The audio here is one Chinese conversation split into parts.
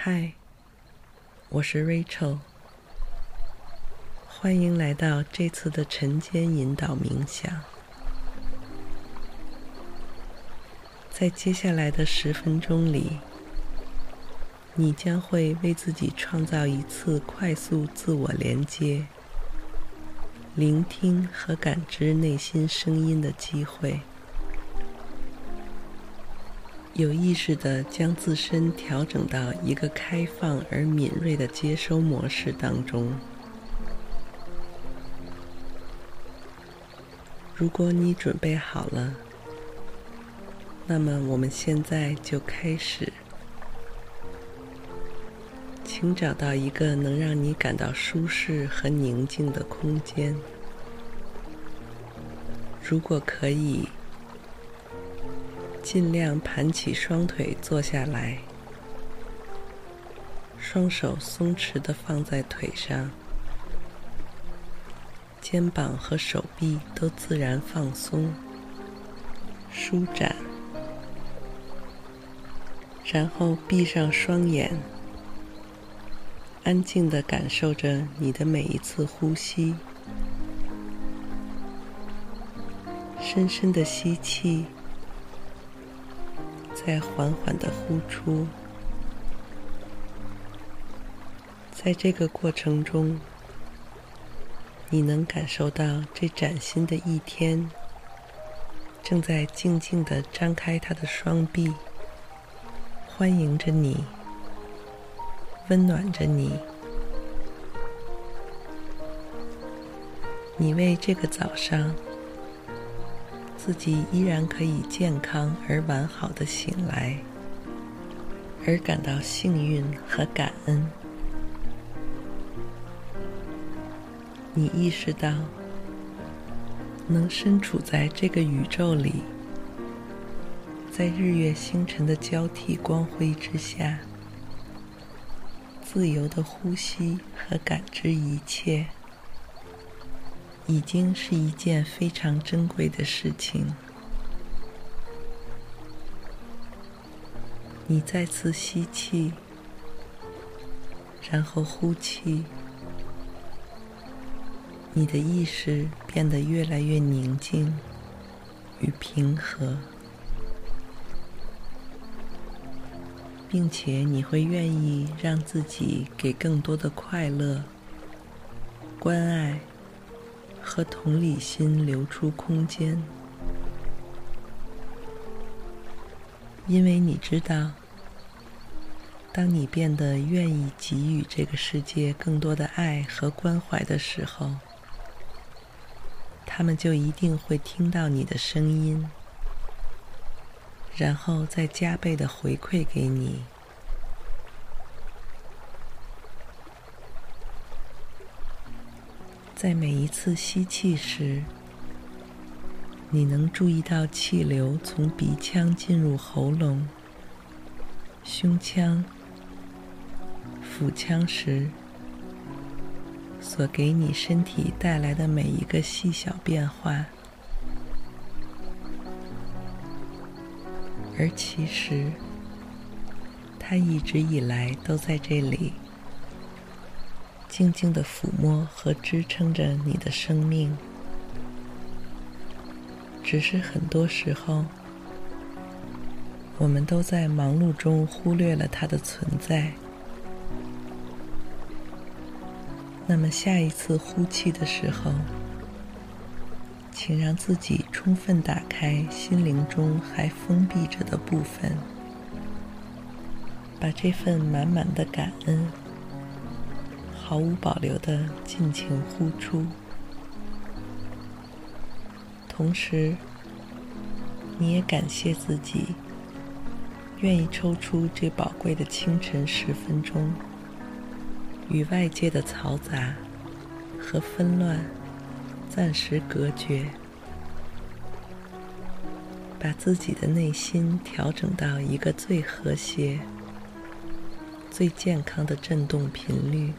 嗨，我是 Rachel，欢迎来到这次的晨间引导冥想。在接下来的十分钟里，你将会为自己创造一次快速自我连接、聆听和感知内心声音的机会。有意识地将自身调整到一个开放而敏锐的接收模式当中。如果你准备好了，那么我们现在就开始。请找到一个能让你感到舒适和宁静的空间。如果可以，尽量盘起双腿坐下来，双手松弛的放在腿上，肩膀和手臂都自然放松、舒展，然后闭上双眼，安静的感受着你的每一次呼吸，深深的吸气。在缓缓的呼出，在这个过程中，你能感受到这崭新的一天正在静静的张开它的双臂，欢迎着你，温暖着你。你为这个早上。自己依然可以健康而完好的醒来，而感到幸运和感恩。你意识到，能身处在这个宇宙里，在日月星辰的交替光辉之下，自由的呼吸和感知一切。已经是一件非常珍贵的事情。你再次吸气，然后呼气，你的意识变得越来越宁静与平和，并且你会愿意让自己给更多的快乐、关爱。和同理心留出空间，因为你知道，当你变得愿意给予这个世界更多的爱和关怀的时候，他们就一定会听到你的声音，然后再加倍的回馈给你。在每一次吸气时，你能注意到气流从鼻腔进入喉咙、胸腔、腹腔时，所给你身体带来的每一个细小变化。而其实，它一直以来都在这里。静静的抚摸和支撑着你的生命，只是很多时候，我们都在忙碌中忽略了它的存在。那么，下一次呼气的时候，请让自己充分打开心灵中还封闭着的部分，把这份满满的感恩。毫无保留地尽情呼出，同时，你也感谢自己愿意抽出这宝贵的清晨十分钟，与外界的嘈杂和纷乱暂时隔绝，把自己的内心调整到一个最和谐、最健康的振动频率。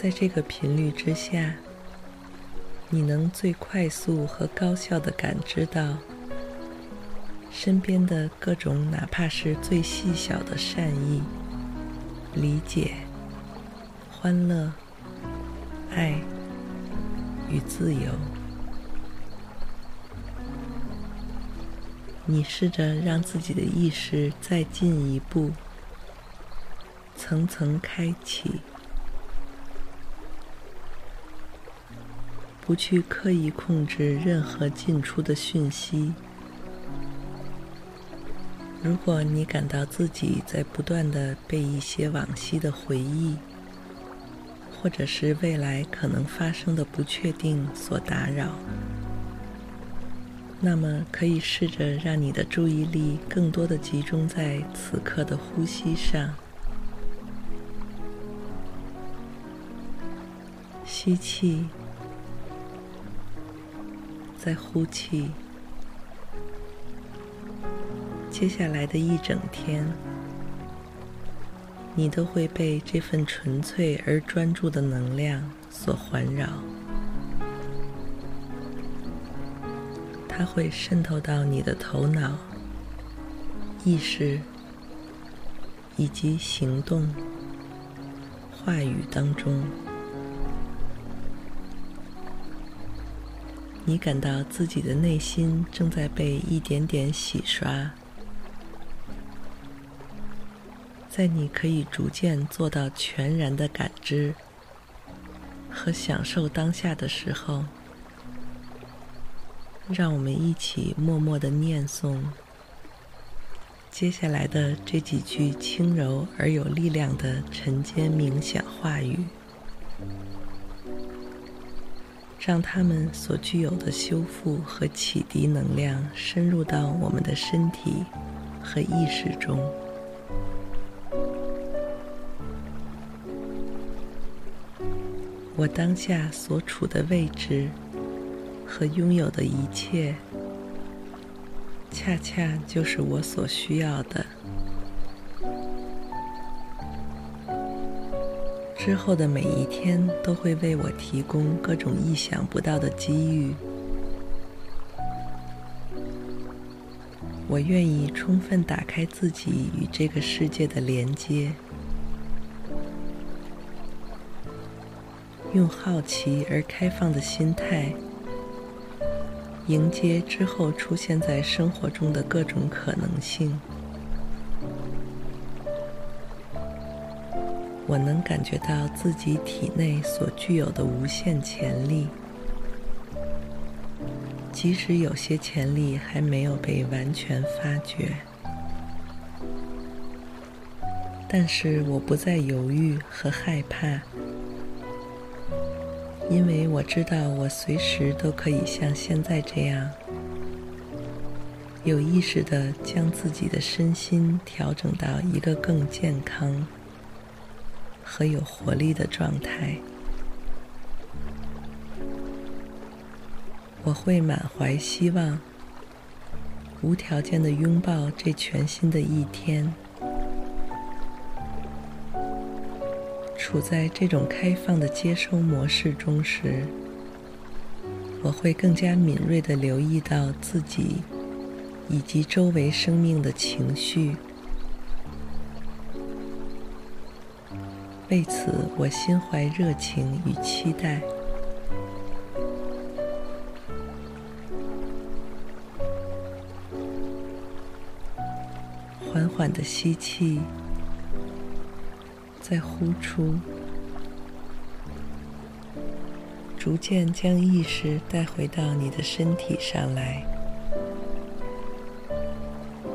在这个频率之下，你能最快速和高效的感知到。身边的各种，哪怕是最细小的善意、理解、欢乐、爱与自由，你试着让自己的意识再进一步，层层开启，不去刻意控制任何进出的讯息。如果你感到自己在不断的被一些往昔的回忆，或者是未来可能发生的不确定所打扰，那么可以试着让你的注意力更多的集中在此刻的呼吸上。吸气，在呼气。接下来的一整天，你都会被这份纯粹而专注的能量所环绕。它会渗透到你的头脑、意识以及行动、话语当中。你感到自己的内心正在被一点点洗刷。在你可以逐渐做到全然的感知和享受当下的时候，让我们一起默默的念诵接下来的这几句轻柔而有力量的晨间冥想话语，让它们所具有的修复和启迪能量深入到我们的身体和意识中。我当下所处的位置和拥有的一切，恰恰就是我所需要的。之后的每一天都会为我提供各种意想不到的机遇。我愿意充分打开自己与这个世界的连接。用好奇而开放的心态，迎接之后出现在生活中的各种可能性。我能感觉到自己体内所具有的无限潜力，即使有些潜力还没有被完全发掘，但是我不再犹豫和害怕。因为我知道，我随时都可以像现在这样，有意识地将自己的身心调整到一个更健康。和有活力的状态。我会满怀希望，无条件的拥抱这全新的一天。处在这种开放的接收模式中时，我会更加敏锐地留意到自己以及周围生命的情绪。为此，我心怀热情与期待。缓缓的吸气。再呼出，逐渐将意识带回到你的身体上来，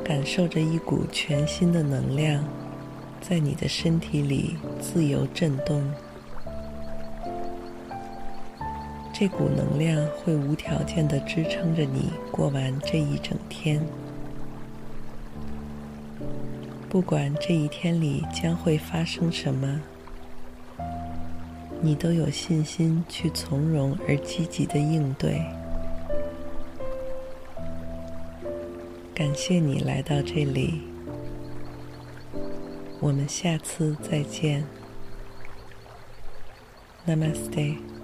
感受着一股全新的能量在你的身体里自由震动。这股能量会无条件的支撑着你过完这一整天。不管这一天里将会发生什么，你都有信心去从容而积极的应对。感谢你来到这里，我们下次再见。Namaste。